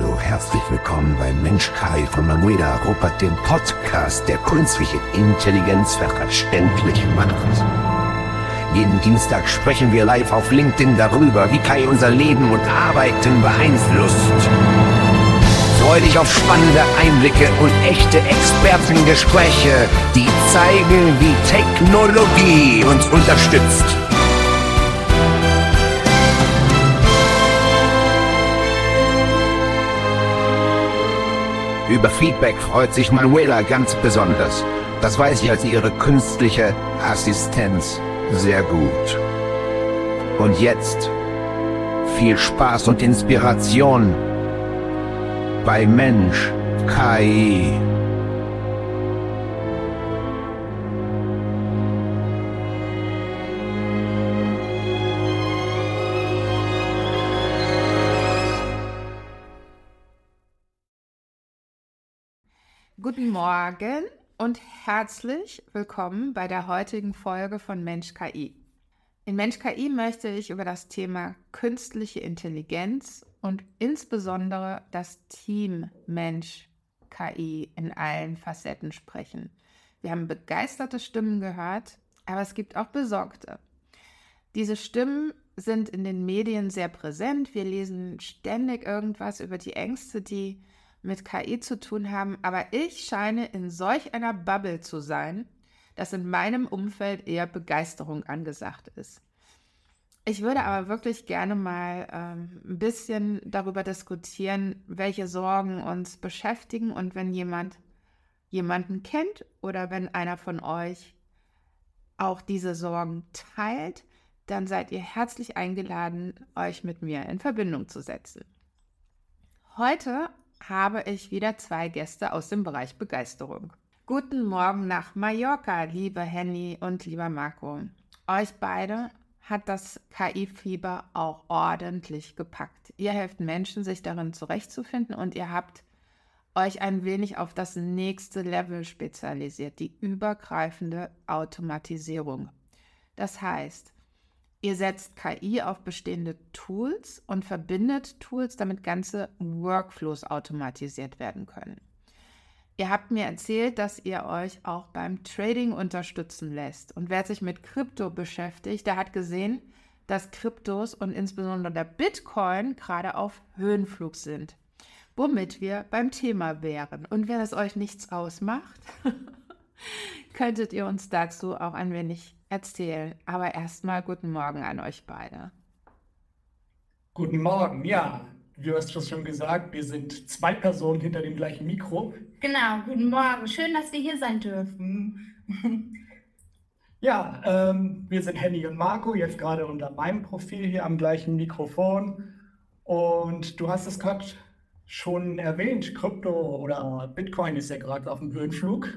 Hallo, herzlich willkommen beim Mensch Kai von Manuela Ruppert, dem Podcast, der künstliche Intelligenz verständlich macht. Jeden Dienstag sprechen wir live auf LinkedIn darüber, wie Kai unser Leben und Arbeiten beeinflusst. Freu dich auf spannende Einblicke und echte Expertengespräche, die zeigen, wie Technologie uns unterstützt. Über Feedback freut sich Manuela ganz besonders. Das weiß ich als ihre künstliche Assistenz sehr gut. Und jetzt viel Spaß und Inspiration bei Mensch KI. Morgen und herzlich willkommen bei der heutigen Folge von Mensch KI. In Mensch KI möchte ich über das Thema künstliche Intelligenz und insbesondere das Team Mensch KI in allen Facetten sprechen. Wir haben begeisterte Stimmen gehört, aber es gibt auch besorgte. Diese Stimmen sind in den Medien sehr präsent. Wir lesen ständig irgendwas über die Ängste, die mit KI zu tun haben, aber ich scheine in solch einer Bubble zu sein, dass in meinem Umfeld eher Begeisterung angesagt ist. Ich würde aber wirklich gerne mal ähm, ein bisschen darüber diskutieren, welche Sorgen uns beschäftigen und wenn jemand jemanden kennt oder wenn einer von euch auch diese Sorgen teilt, dann seid ihr herzlich eingeladen, euch mit mir in Verbindung zu setzen. Heute habe ich wieder zwei Gäste aus dem Bereich Begeisterung. Guten Morgen nach Mallorca, liebe Henny und lieber Marco. Euch beide hat das KI-Fieber auch ordentlich gepackt. Ihr helft Menschen, sich darin zurechtzufinden und ihr habt euch ein wenig auf das nächste Level spezialisiert, die übergreifende Automatisierung. Das heißt, Ihr setzt KI auf bestehende Tools und verbindet Tools, damit ganze Workflows automatisiert werden können. Ihr habt mir erzählt, dass ihr euch auch beim Trading unterstützen lässt. Und wer sich mit Krypto beschäftigt, der hat gesehen, dass Kryptos und insbesondere der Bitcoin gerade auf Höhenflug sind. Womit wir beim Thema wären. Und wenn es euch nichts ausmacht, könntet ihr uns dazu auch ein wenig erzählen. Aber erstmal guten Morgen an euch beide. Guten Morgen, ja. Du hast es schon gesagt, wir sind zwei Personen hinter dem gleichen Mikro. Genau, guten Morgen. Schön, dass wir hier sein dürfen. ja, ähm, wir sind Henny und Marco, jetzt gerade unter meinem Profil hier am gleichen Mikrofon. Und du hast es gerade schon erwähnt, Krypto oder Bitcoin ist ja gerade auf dem Höhenflug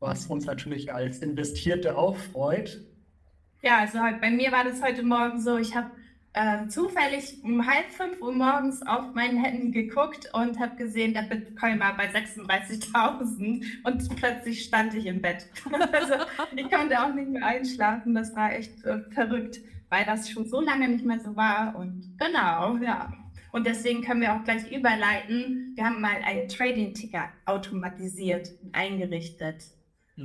was uns natürlich als Investierte auch freut. Ja, also halt, bei mir war das heute Morgen so, ich habe äh, zufällig um halb fünf Uhr morgens auf mein Handy geguckt und habe gesehen, der Bitcoin war bei 36.000 und plötzlich stand ich im Bett. also ich konnte auch nicht mehr einschlafen, das war echt äh, verrückt, weil das schon so lange nicht mehr so war und genau, ja. Und deswegen können wir auch gleich überleiten. Wir haben mal einen Trading-Ticker automatisiert eingerichtet.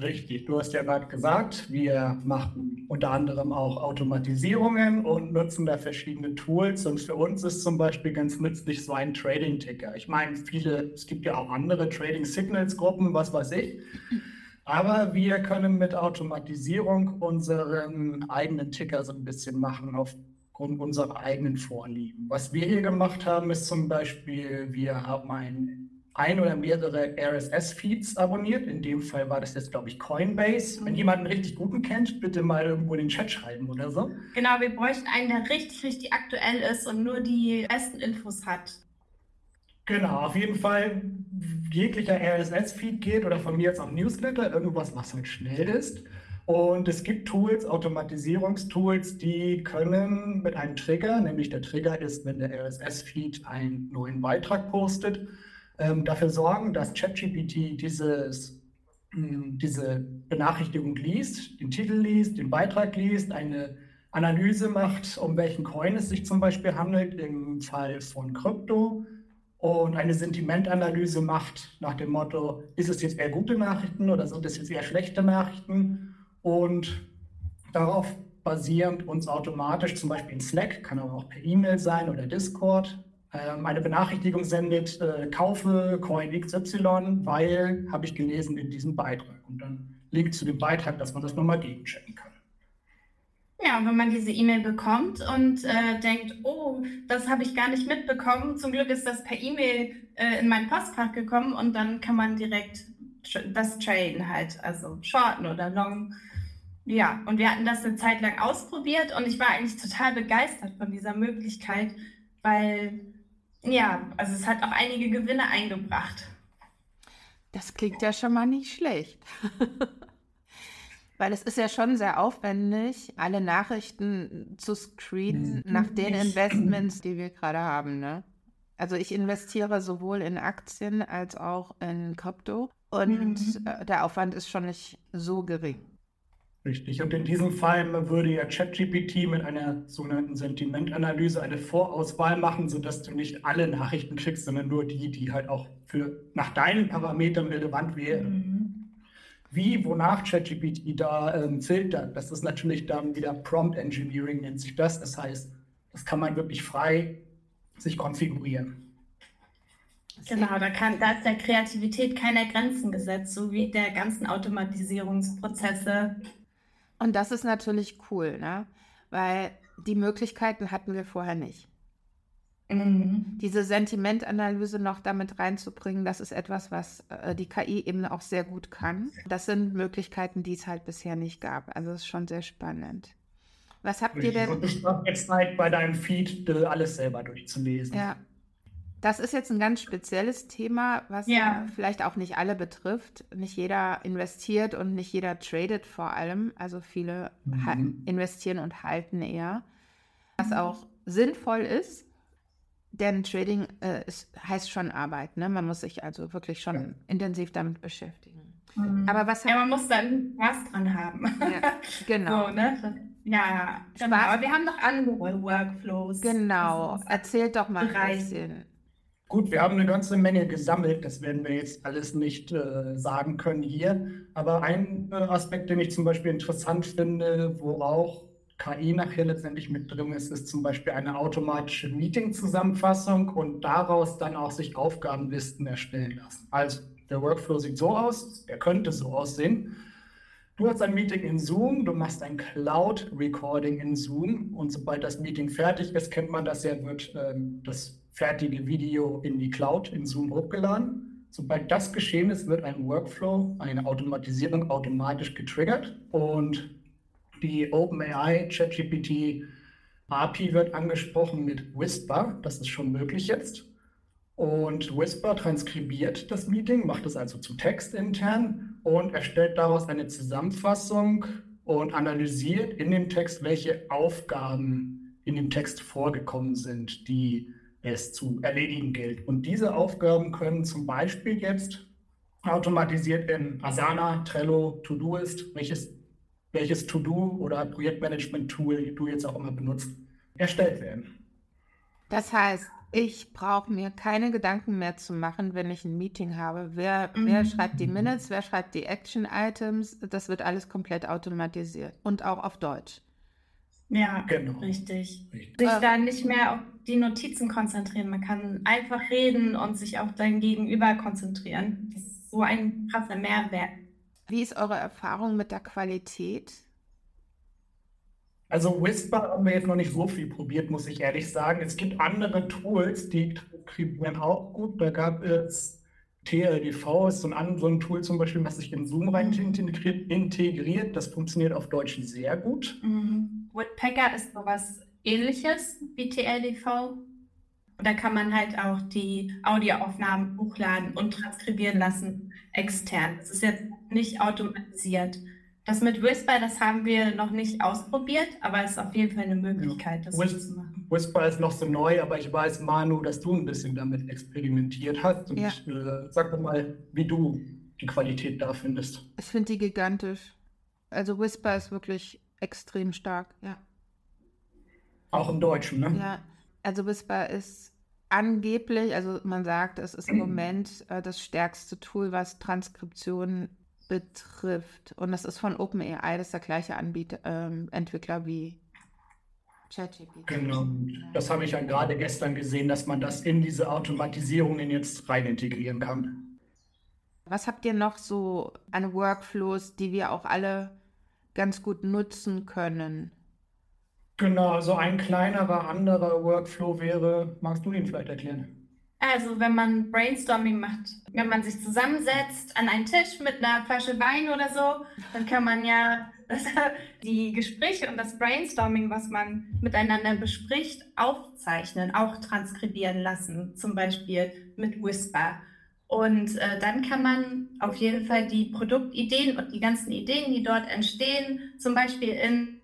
Richtig, du hast ja gerade gesagt, wir machen unter anderem auch Automatisierungen und nutzen da verschiedene Tools. Und für uns ist zum Beispiel ganz nützlich so ein Trading-Ticker. Ich meine, viele, es gibt ja auch andere Trading-Signals-Gruppen, was weiß ich. Aber wir können mit Automatisierung unseren eigenen Ticker so ein bisschen machen aufgrund unserer eigenen Vorlieben. Was wir hier gemacht haben, ist zum Beispiel, wir haben ein ein oder mehrere RSS-Feeds abonniert. In dem Fall war das jetzt, glaube ich, Coinbase. Wenn jemand einen richtig guten kennt, bitte mal irgendwo in den Chat schreiben oder so. Genau, wir bräuchten einen, der richtig, richtig aktuell ist und nur die besten Infos hat. Genau, auf jeden Fall jeglicher RSS-Feed geht oder von mir jetzt auch Newsletter, irgendwas, was halt schnell ist. Und es gibt Tools, Automatisierungstools, die können mit einem Trigger, nämlich der Trigger ist, wenn der RSS-Feed einen neuen Beitrag postet, ähm, dafür sorgen, dass ChatGPT dieses, hm, diese Benachrichtigung liest, den Titel liest, den Beitrag liest, eine Analyse macht, um welchen Coin es sich zum Beispiel handelt, im Fall von Krypto. und eine Sentimentanalyse macht nach dem Motto, ist es jetzt eher gute Nachrichten oder sind es jetzt eher schlechte Nachrichten? Und darauf basierend uns automatisch, zum Beispiel in Slack, kann aber auch per E-Mail sein oder Discord, ähm, eine Benachrichtigung sendet, äh, kaufe Coin XY, weil habe ich gelesen in diesem Beitrag. Und dann Link zu dem Beitrag, dass man das nochmal gegenchecken kann. Ja, und wenn man diese E-Mail bekommt und äh, denkt, oh, das habe ich gar nicht mitbekommen, zum Glück ist das per E-Mail äh, in mein Postfach gekommen und dann kann man direkt das traden halt, also shorten oder long. Ja, und wir hatten das eine Zeit lang ausprobiert und ich war eigentlich total begeistert von dieser Möglichkeit, weil, ja, also es hat auch einige Gewinne eingebracht. Das klingt ja schon mal nicht schlecht. Weil es ist ja schon sehr aufwendig, alle Nachrichten zu screenen mhm. nach den Investments, die wir gerade haben. Ne? Also ich investiere sowohl in Aktien als auch in Krypto und mhm. Äh, der Aufwand ist schon nicht so gering. Richtig. Und in diesem Fall würde ja ChatGPT mit einer sogenannten Sentimentanalyse eine Vorauswahl machen, sodass du nicht alle Nachrichten kriegst, sondern nur die, die halt auch für nach deinen Parametern relevant wären. Mhm wie, wonach ChatGPT da ähm, filtert. Das ist natürlich dann wieder Prompt Engineering, nennt sich das. Das heißt, das kann man wirklich frei sich konfigurieren. Genau, da, kann, da ist der Kreativität keine Grenzen gesetzt, so wie der ganzen Automatisierungsprozesse. Und das ist natürlich cool, ne? weil die Möglichkeiten hatten wir vorher nicht. Mhm. Diese Sentimentanalyse noch damit reinzubringen, das ist etwas, was äh, die KI eben auch sehr gut kann. Das sind Möglichkeiten, die es halt bisher nicht gab. Also es ist schon sehr spannend. Was habt ihr denn? Ich jetzt Zeit, bei deinem Feed äh, alles selber durchzulesen. Ja. Das ist jetzt ein ganz spezielles Thema, was ja. vielleicht auch nicht alle betrifft. Nicht jeder investiert und nicht jeder tradet vor allem. Also viele mhm. investieren und halten eher. Was mhm. auch sinnvoll ist, denn Trading äh, ist, heißt schon Arbeit. Ne? Man muss sich also wirklich schon ja. intensiv damit beschäftigen. Mhm. Aber was ja, man muss dann Spaß dran haben. Ja, genau. so, ne? Ja, genau. Aber wir haben noch andere Workflows. Genau. Erzählt doch mal ein bisschen. Gut, wir haben eine ganze Menge gesammelt. Das werden wir jetzt alles nicht äh, sagen können hier. Aber ein äh, Aspekt, den ich zum Beispiel interessant finde, wo auch KI nachher letztendlich mit drin ist, ist zum Beispiel eine automatische Meeting-Zusammenfassung und daraus dann auch sich Aufgabenlisten erstellen lassen. Also der Workflow sieht so aus, der könnte so aussehen. Du hast ein Meeting in Zoom, du machst ein Cloud-Recording in Zoom und sobald das Meeting fertig ist, kennt man das ja, wird ähm, das fertige Video in die Cloud in Zoom hochgeladen. Sobald das geschehen ist, wird ein Workflow, eine Automatisierung automatisch getriggert und die OpenAI ChatGPT API wird angesprochen mit Whisper. Das ist schon möglich jetzt. Und Whisper transkribiert das Meeting, macht es also zu Text intern und erstellt daraus eine Zusammenfassung und analysiert in dem Text, welche Aufgaben in dem Text vorgekommen sind, die es zu erledigen gilt. Und diese Aufgaben können zum Beispiel jetzt automatisiert in Asana, Trello, Todoist, welches welches To-Do oder Projektmanagement-Tool du jetzt auch immer benutzt, erstellt werden. Das heißt, ich brauche mir keine Gedanken mehr zu machen, wenn ich ein Meeting habe. Wer, mhm. wer schreibt die Minutes, wer schreibt die Action-Items, das wird alles komplett automatisiert und auch auf Deutsch. Ja, genau. richtig. richtig. Sich da nicht mehr auf die Notizen konzentrieren. Man kann einfach reden und sich auf dein Gegenüber konzentrieren. Das ist so ein krasser Mehrwert. Wie ist eure Erfahrung mit der Qualität? Also Whisper haben wir jetzt noch nicht so viel probiert, muss ich ehrlich sagen. Es gibt andere Tools, die transkribieren auch gut. Da gab es TLDV, ist so ein, so ein Tool zum Beispiel, was sich in Zoom rein mhm. integriert, integriert. Das funktioniert auf Deutsch sehr gut. Mhm. Woodpecker ist sowas ähnliches wie TLDV. Da kann man halt auch die Audioaufnahmen hochladen und transkribieren lassen extern. Das ist jetzt nicht automatisiert. Das mit Whisper, das haben wir noch nicht ausprobiert, aber es ist auf jeden Fall eine Möglichkeit, das Whis zu machen. Whisper ist noch so neu, aber ich weiß, Manu, dass du ein bisschen damit experimentiert hast. Und ja. ich, äh, sag doch mal, wie du die Qualität da findest. Ich finde die gigantisch. Also Whisper ist wirklich extrem stark, ja. Auch im Deutschen, ne? Ja, also Whisper ist angeblich, also man sagt, es ist im Moment äh, das stärkste Tool, was Transkription betrifft. Und das ist von OpenAI, das ist der gleiche Anbieter, ähm, Entwickler wie ChatGPT. Genau. Das habe ich ja gerade gestern gesehen, dass man das in diese Automatisierungen jetzt rein integrieren kann. Was habt ihr noch so an Workflows, die wir auch alle ganz gut nutzen können? Genau, so also ein kleinerer anderer Workflow wäre, magst du den vielleicht erklären? Also, wenn man Brainstorming macht, wenn man sich zusammensetzt an einen Tisch mit einer Flasche Wein oder so, dann kann man ja die Gespräche und das Brainstorming, was man miteinander bespricht, aufzeichnen, auch transkribieren lassen, zum Beispiel mit Whisper. Und äh, dann kann man auf jeden Fall die Produktideen und die ganzen Ideen, die dort entstehen, zum Beispiel in,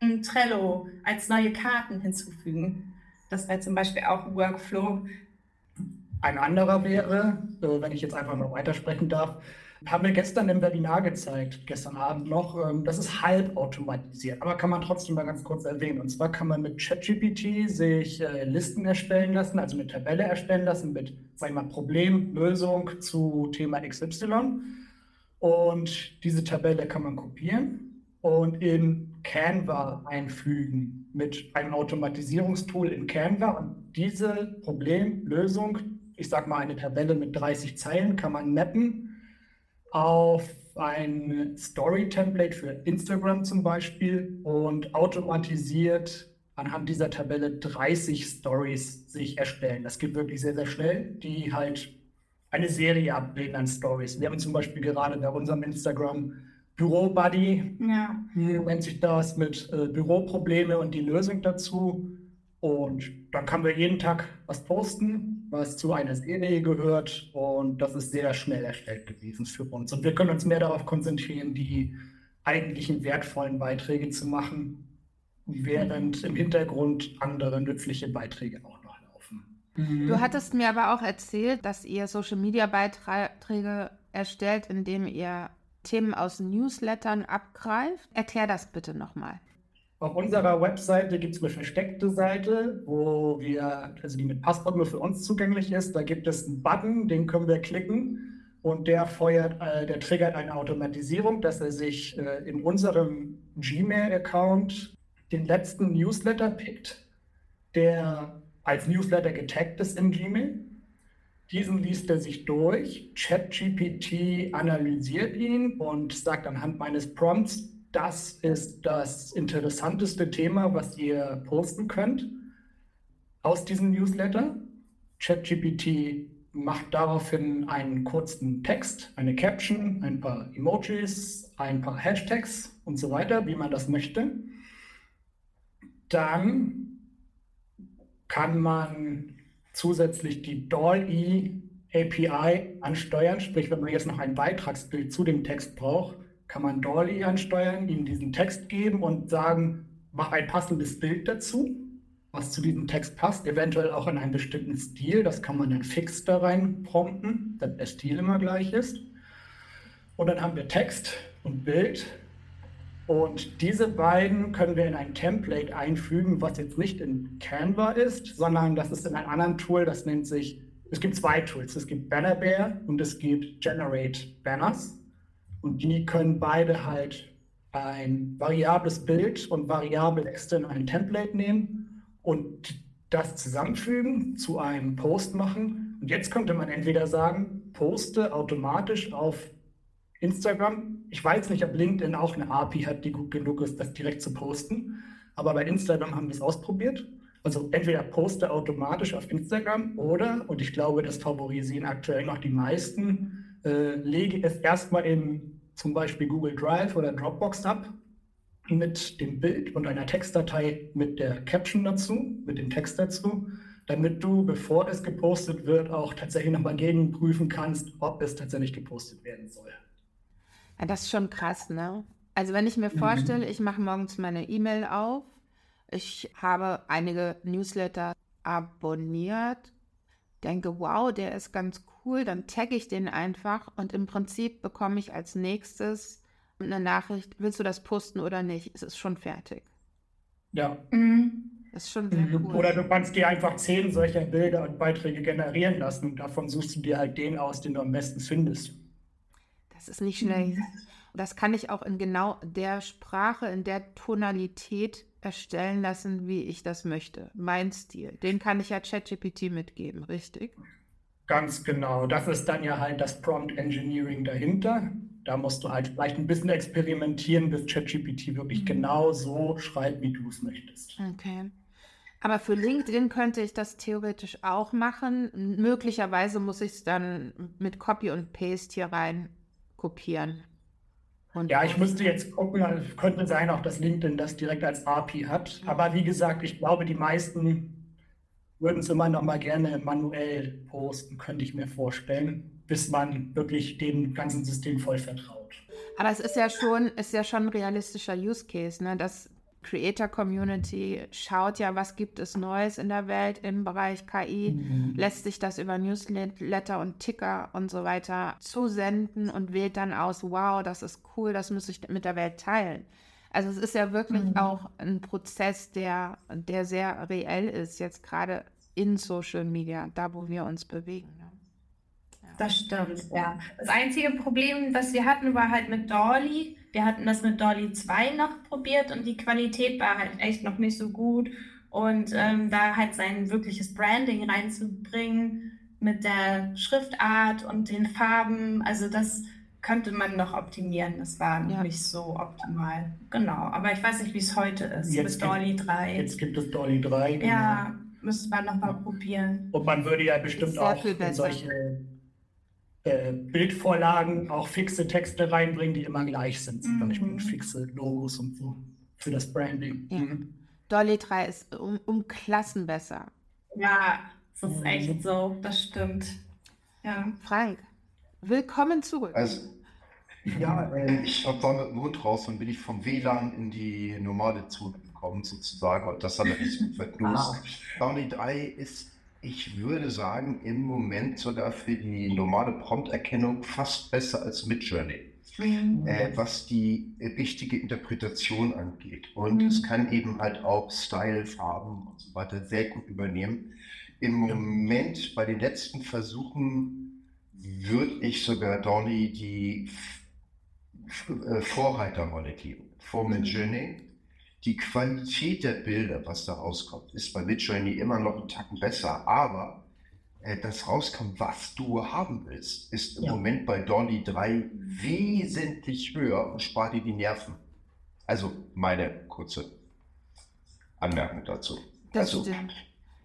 in Trello als neue Karten hinzufügen. Das wäre zum Beispiel auch ein Workflow, ein anderer wäre, wenn ich jetzt einfach mal weitersprechen darf, haben wir gestern im Webinar gezeigt, gestern Abend noch, ähm, das ist halb automatisiert, aber kann man trotzdem mal ganz kurz erwähnen. Und zwar kann man mit ChatGPT sich äh, Listen erstellen lassen, also eine Tabelle erstellen lassen mit, sag ich mal, Problem, Lösung zu Thema XY. Und diese Tabelle kann man kopieren und in Canva einfügen mit einem Automatisierungstool in Canva. Und diese Problemlösung ich sage mal, eine Tabelle mit 30 Zeilen kann man mappen auf ein Story-Template für Instagram zum Beispiel und automatisiert anhand dieser Tabelle 30 Stories sich erstellen. Das geht wirklich sehr, sehr schnell, die halt eine Serie abbilden an Stories. Wir haben zum Beispiel gerade bei unserem Instagram Büro Buddy, ja. nennt sich das, mit äh, Büroprobleme und die Lösung dazu. Und dann können wir jeden Tag was posten, was zu einer Serie gehört. Und das ist sehr schnell erstellt gewesen für uns. Und wir können uns mehr darauf konzentrieren, die eigentlichen wertvollen Beiträge zu machen, während im Hintergrund andere nützliche Beiträge auch noch laufen. Mhm. Du hattest mir aber auch erzählt, dass ihr Social-Media-Beiträge erstellt, indem ihr Themen aus Newslettern abgreift. Erklär das bitte nochmal. Auf unserer Webseite gibt es eine versteckte Seite, wo wir, also die mit Passwort nur für uns zugänglich ist. Da gibt es einen Button, den können wir klicken und der feuert, äh, der triggert eine Automatisierung, dass er sich äh, in unserem Gmail-Account den letzten Newsletter pickt, der als Newsletter getaggt ist in Gmail. Diesen liest er sich durch. ChatGPT analysiert ihn und sagt anhand meines Prompts, das ist das interessanteste Thema, was ihr posten könnt aus diesem Newsletter. ChatGPT macht daraufhin einen kurzen Text, eine Caption, ein paar Emojis, ein paar Hashtags und so weiter, wie man das möchte. Dann kann man zusätzlich die DALL-E API ansteuern, sprich, wenn man jetzt noch ein Beitragsbild zu dem Text braucht, kann man Dolly ansteuern, ihm diesen Text geben und sagen, mach ein passendes Bild dazu, was zu diesem Text passt, eventuell auch in einem bestimmten Stil. Das kann man dann fix da rein prompten, dass der Stil immer gleich ist. Und dann haben wir Text und Bild. Und diese beiden können wir in ein Template einfügen, was jetzt nicht in Canva ist, sondern das ist in einem anderen Tool, das nennt sich, es gibt zwei Tools. Es gibt Banner Bear und es gibt Generate Banners. Und die können beide halt ein variables Bild und variable Texte in ein Template nehmen und das zusammenfügen, zu einem Post machen. Und jetzt könnte man entweder sagen, poste automatisch auf Instagram. Ich weiß nicht, ob LinkedIn auch eine API hat, die gut genug ist, das direkt zu posten. Aber bei Instagram haben wir es ausprobiert. Also entweder poste automatisch auf Instagram oder, und ich glaube, das favorisieren aktuell noch die meisten, äh, lege es erstmal in zum Beispiel Google Drive oder Dropbox ab mit dem Bild und einer Textdatei mit der Caption dazu, mit dem Text dazu, damit du, bevor es gepostet wird, auch tatsächlich nochmal gegenprüfen kannst, ob es tatsächlich gepostet werden soll. Ja, das ist schon krass, ne? Also wenn ich mir mhm. vorstelle, ich mache morgens meine E-Mail auf, ich habe einige Newsletter abonniert, denke, wow, der ist ganz cool, dann tagge ich den einfach und im Prinzip bekomme ich als nächstes eine Nachricht, willst du das posten oder nicht? Es ist schon fertig. Ja. Mhm. Das ist schon sehr Mhm. cool. Oder du kannst dir einfach zehn solcher Bilder und Beiträge generieren lassen und davon suchst du dir halt den aus, den du am besten findest. Das ist nicht schlecht. Das kann ich auch in genau der Sprache, in der Tonalität erstellen lassen, wie ich das möchte. Mein Stil. Den kann ich ja ChatGPT mitgeben, richtig? Ganz genau. Das ist dann ja halt das Prompt Engineering dahinter. Da musst du halt vielleicht ein bisschen experimentieren, bis ChatGPT wirklich genau so schreibt, wie du es möchtest. Okay. Aber für LinkedIn könnte ich das theoretisch auch machen. Möglicherweise muss ich es dann mit Copy und Paste hier rein kopieren. Und Ja, ich müsste jetzt gucken, also könnte sein auch, dass LinkedIn das direkt als API hat. Aber wie gesagt, ich glaube, die meisten würden immer noch mal gerne manuell posten, könnte ich mir vorstellen, bis man wirklich dem ganzen System voll vertraut. Aber es ist ja schon, ist ja schon ein realistischer Use Case, ne? Das Creator Community schaut ja, was gibt es Neues in der Welt im Bereich KI, lässt sich das über Newsletter und Ticker und so weiter zusenden und wählt dann aus, wow, das ist cool, das muss ich mit der Welt teilen. Also es ist ja wirklich auch ein Prozess, der, der sehr reell ist, jetzt gerade in Social Media, da wo wir uns bewegen. Ne? Das stimmt, ja. Das einzige Problem, das wir hatten, war halt mit Dolly. Wir hatten das mit Dolly 2 noch probiert und die Qualität war halt echt noch nicht so gut. Und ähm, da halt sein wirkliches Branding reinzubringen mit der Schriftart und den Farben, also das könnte man noch optimieren. Das war noch Ja. nicht so optimal. Genau, aber ich weiß nicht, wie es heute ist Jetzt mit Dolly 3. Jetzt gibt es Dolly 3. genau. Ja, müsste man noch mal probieren. Und man würde ja bestimmt auch solche äh, Bildvorlagen auch fixe Texte reinbringen, die immer gleich sind. Zum Mhm. Beispiel fixe Logos und so für das Branding. Ja. Mhm. Dolly 3 ist um, um Klassen besser. Ja, das ist echt so, das stimmt. Ja. Frank, willkommen zurück. Also, ja, äh, ich habe da mit dem Hund raus und bin ich vom WLAN in die normale Zone gekommen, sozusagen. Und das hat nicht gut verknust. Downy 3 ist, ich würde sagen, im Moment sogar für die normale Prompterkennung fast besser als Midjourney. Mhm. äh, was die richtige Interpretation angeht. Und Mhm. es kann eben halt auch Style, Farben und so weiter sehr gut übernehmen. Im Moment bei den letzten Versuchen würde ich sogar Dolly die äh, Vorreiterrolle geben. Vor Midjourney. Die Qualität der Bilder, was da rauskommt, ist bei Midjourney immer noch einen Tacken besser, aber äh, das rauskommt, was du haben willst, ist im Ja. Moment bei Dolly 3 wesentlich höher und spart dir die Nerven. Also meine kurze Anmerkung dazu. Das also, stimmt.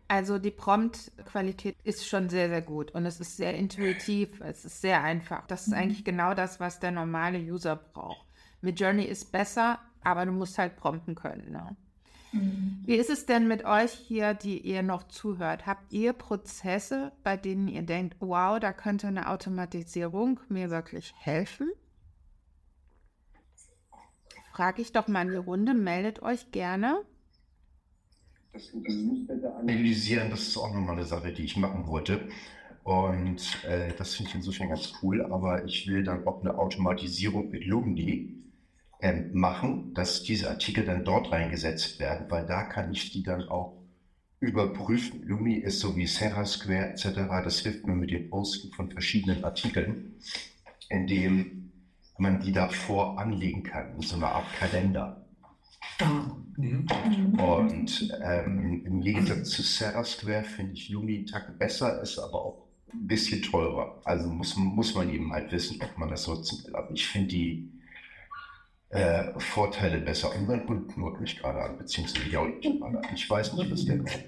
Also die Prompt-Qualität ist schon sehr, sehr gut und es ist sehr intuitiv, es ist sehr einfach. Das ist eigentlich genau das, was der normale User braucht. Mit Journey ist besser, aber du musst halt prompten können. Ne? Mhm. Wie ist es denn mit euch hier, die ihr noch zuhört? Habt ihr Prozesse, bei denen ihr denkt, wow, da könnte eine Automatisierung mir wirklich helfen? Frage ich doch mal in die Runde, meldet euch gerne. Das, das Newsletter analysieren, das ist auch nochmal eine Sache, die ich machen wollte. Und äh, das finde ich insofern ganz cool, aber ich will dann auch eine Automatisierung mit Lumni ähm, machen, dass diese Artikel dann dort reingesetzt werden, weil da kann ich die dann auch überprüfen. Lumni ist so wie Sarah Square etc. Das hilft mir mit dem Posten von verschiedenen Artikeln, indem man die davor anlegen kann, in so einer Art Kalender. Mhm. Und ähm, im Gegensatz zu Sarah Square finde ich Lumi einen Tacken besser, ist aber auch ein bisschen teurer. Also muss, muss man eben halt wissen, ob man das nutzen will. Aber ich finde die äh, Vorteile besser. Und mein Hund knurrt mich gerade an, beziehungsweise gerade an. Ich weiß nicht, was der macht.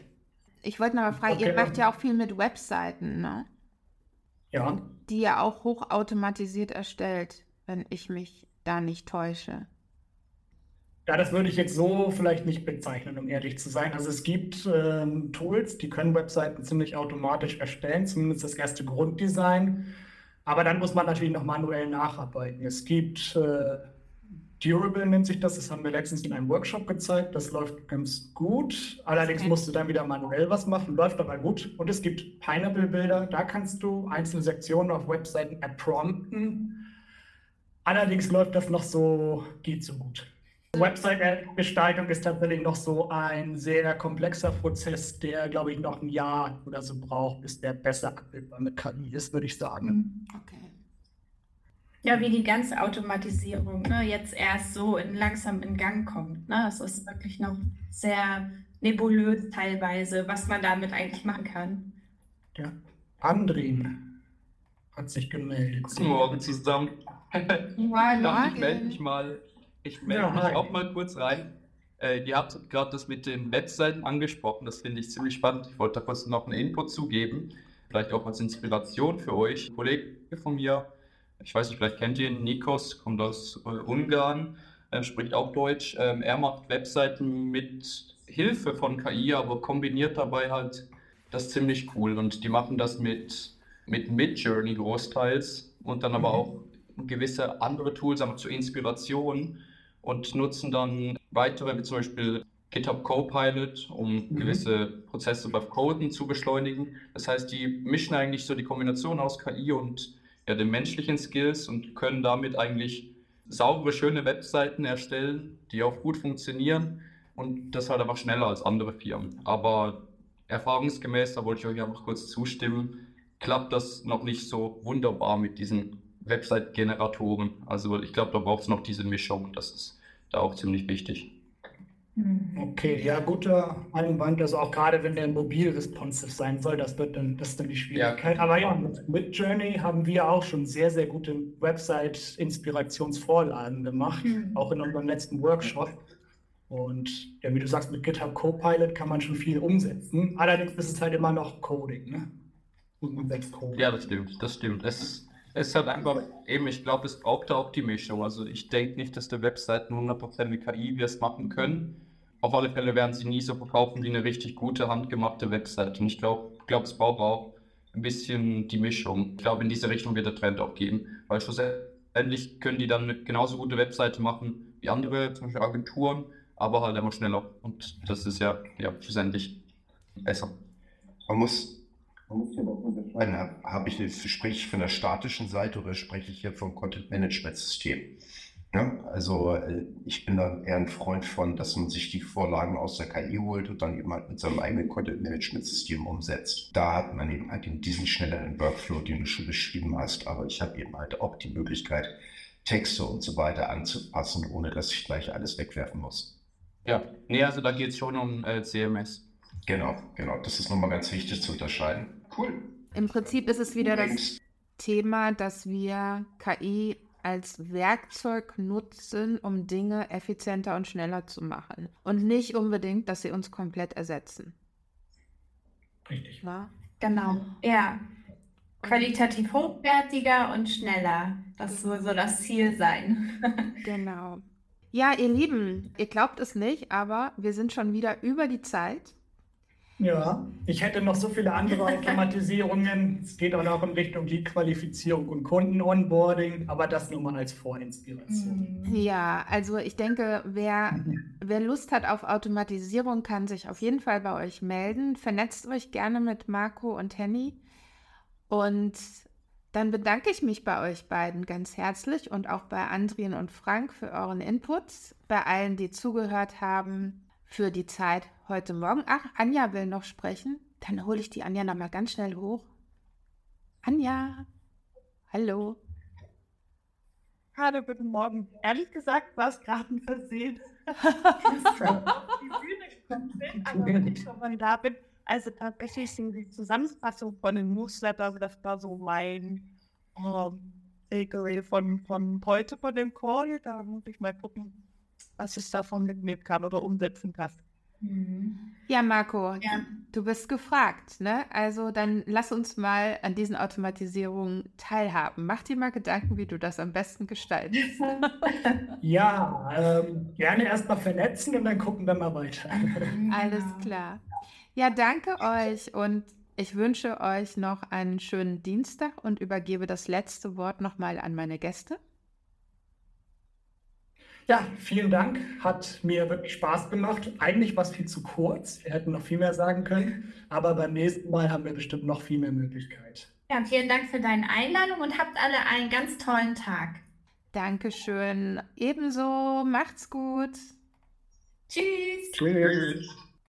Ich wollte noch mal fragen, ihr Okay. macht ja auch viel mit Webseiten, ne? Ja, die ja auch hochautomatisiert erstellt, wenn ich mich da nicht täusche. Ja, das würde ich jetzt so vielleicht nicht bezeichnen, um ehrlich zu sein. Also es gibt ähm, Tools, die können Webseiten ziemlich automatisch erstellen, zumindest das erste Grunddesign. Aber dann muss man natürlich noch manuell nacharbeiten. Es gibt äh, Durable nennt sich das, das haben wir letztens in einem Workshop gezeigt. Das läuft ganz gut. Allerdings musst du dann wieder manuell was machen, läuft aber gut. Und es gibt Pineapple-Bilder, da kannst du einzelne Sektionen auf Webseiten erprompten. Allerdings läuft das noch so, geht so gut. Website-Gestaltung ist tatsächlich noch so ein sehr komplexer Prozess, der, glaube ich, noch ein Jahr oder so braucht, bis der besser abbildbar mit KI ist, würde ich sagen. Okay. Ja, wie die ganze Automatisierung ne, jetzt erst so in, langsam in Gang kommt. Ne? Es ist wirklich noch sehr nebulös teilweise, was man damit eigentlich machen kann. Ja, Andrin hat sich gemeldet. Guten Morgen zusammen. Morgen. ich melde mich mal, ich melde ja, mich auch mal kurz rein. Äh, ihr habt gerade das mit den Webseiten angesprochen, das finde ich ziemlich spannend. Ich wollte da kurz noch einen Input zugeben, vielleicht auch als Inspiration für euch. Ein Kollege von mir, ich weiß nicht, vielleicht kennt ihr ihn, Nikos, kommt aus äh, Ungarn, äh, spricht auch Deutsch. Ähm, er macht Webseiten mit Hilfe von KI, aber kombiniert dabei halt das ziemlich cool. Und die machen das mit mit Midjourney großteils und dann aber mhm. auch gewisse andere Tools aber zur Inspiration und nutzen dann weitere, wie zum Beispiel GitHub Copilot, um mhm. gewisse Prozesse beim Coden zu beschleunigen. Das heißt, die mischen eigentlich so die Kombination aus KI und ja, den menschlichen Skills und können damit eigentlich saubere, schöne Webseiten erstellen, die auch gut funktionieren und das halt einfach schneller als andere Firmen. Aber erfahrungsgemäß, da wollte ich euch einfach kurz zustimmen, klappt das noch nicht so wunderbar mit diesen Website-Generatoren. Also ich glaube, da braucht es noch diese Mischung. Das ist da auch ziemlich wichtig. Hm. Okay, ja, guter Einwand. Also auch gerade wenn der mobil responsive sein soll, das wird dann, das ist dann die Schwierigkeit. Ja. Aber ja, mit, mit, Journey haben wir auch schon sehr, sehr gute Website-Inspirationsvorlagen gemacht, mhm. auch in unserem letzten Workshop. Und ja, wie du sagst, mit GitHub Copilot kann man schon viel umsetzen. Allerdings ist es halt immer noch Coding. Ne? Ja, das stimmt, das stimmt. Es, es hat einfach eben, ich glaube, es braucht die Mischung. Also ich denke nicht, dass die Webseiten 100% mit KI wir es machen können. Auf alle Fälle werden sie nie so verkaufen wie eine richtig gute, handgemachte Webseite. Und ich glaube, glaub, es braucht auch ein bisschen die Mischung. Ich glaube, in diese Richtung wird der Trend auch gehen, weil schlussendlich können die dann eine genauso gute Webseite machen wie andere, zum Beispiel Agenturen, aber halt immer schneller. Und das ist ja, ja schlussendlich besser. Man muss habe hab ich jetzt, spreche ich von der statischen Seite oder spreche ich hier vom Content Management System? Ja, also äh, ich bin da eher ein Freund von, dass man sich die Vorlagen aus der KI holt und dann eben halt mit seinem eigenen Content Management System umsetzt. Da hat man eben halt diesen schnelleren Workflow, den du schon beschrieben hast, aber ich habe eben halt auch die Möglichkeit, Texte und so weiter anzupassen, ohne dass ich gleich alles wegwerfen muss. Ja, nee, also da geht es schon um äh, CMS. Genau, genau. Das ist nochmal ganz wichtig zu unterscheiden. Cool. Im Prinzip ist es wieder das Thema, dass wir KI als Werkzeug nutzen, um Dinge effizienter und schneller zu machen. Und nicht unbedingt, dass sie uns komplett ersetzen. Richtig. Na? Genau, ja. Qualitativ hochwertiger und schneller. Das soll so das Ziel sein. genau. Ja, ihr Lieben, ihr glaubt es nicht, aber wir sind schon wieder über die Zeit. Ja, ich hätte noch so viele andere Automatisierungen. es geht auch noch in Richtung Lead-Qualifizierung und Kunden-Onboarding, aber das nur mal als Vorinspiration. Mhm. Ja, also ich denke, wer, wer Lust hat auf Automatisierung, kann sich auf jeden Fall bei euch melden. Vernetzt euch gerne mit Marco und Henny. Und dann bedanke ich mich bei euch beiden ganz herzlich und auch bei Andrien und Frank für euren Input, bei allen, die zugehört haben für die Zeit heute Morgen. Ach, Anja will noch sprechen. Dann hole ich die Anja noch mal ganz schnell hoch. Anja, hallo. Hallo, guten Morgen. Ehrlich gesagt war es gerade ein Versehen. die Bühne komplett, aber wenn ich schon mal da bin. Also tatsächlich sind die Zusammenfassung von den Newsletter, das war so mein ähm, Takeaway von, von heute von dem Call. Da muss ich mal gucken, was ich davon mitnehmen kann oder umsetzen kann. Mhm. Ja, Marco, ja. du bist gefragt, ne? Also dann lass uns mal an diesen Automatisierungen teilhaben. Mach dir mal Gedanken, wie du das am besten gestaltest. ja, ähm, gerne erstmal vernetzen und dann gucken wir mal weiter. Alles klar. Ja, danke euch und ich wünsche euch noch einen schönen Dienstag und übergebe das letzte Wort nochmal an meine Gäste. Ja, vielen Dank. Hat mir wirklich Spaß gemacht. Eigentlich war es viel zu kurz. Wir hätten noch viel mehr sagen können. Aber beim nächsten Mal haben wir bestimmt noch viel mehr Möglichkeit. Ja, vielen Dank für deine Einladung und habt alle einen ganz tollen Tag. Dankeschön. Ebenso. Macht's gut. Tschüss. Tschüss.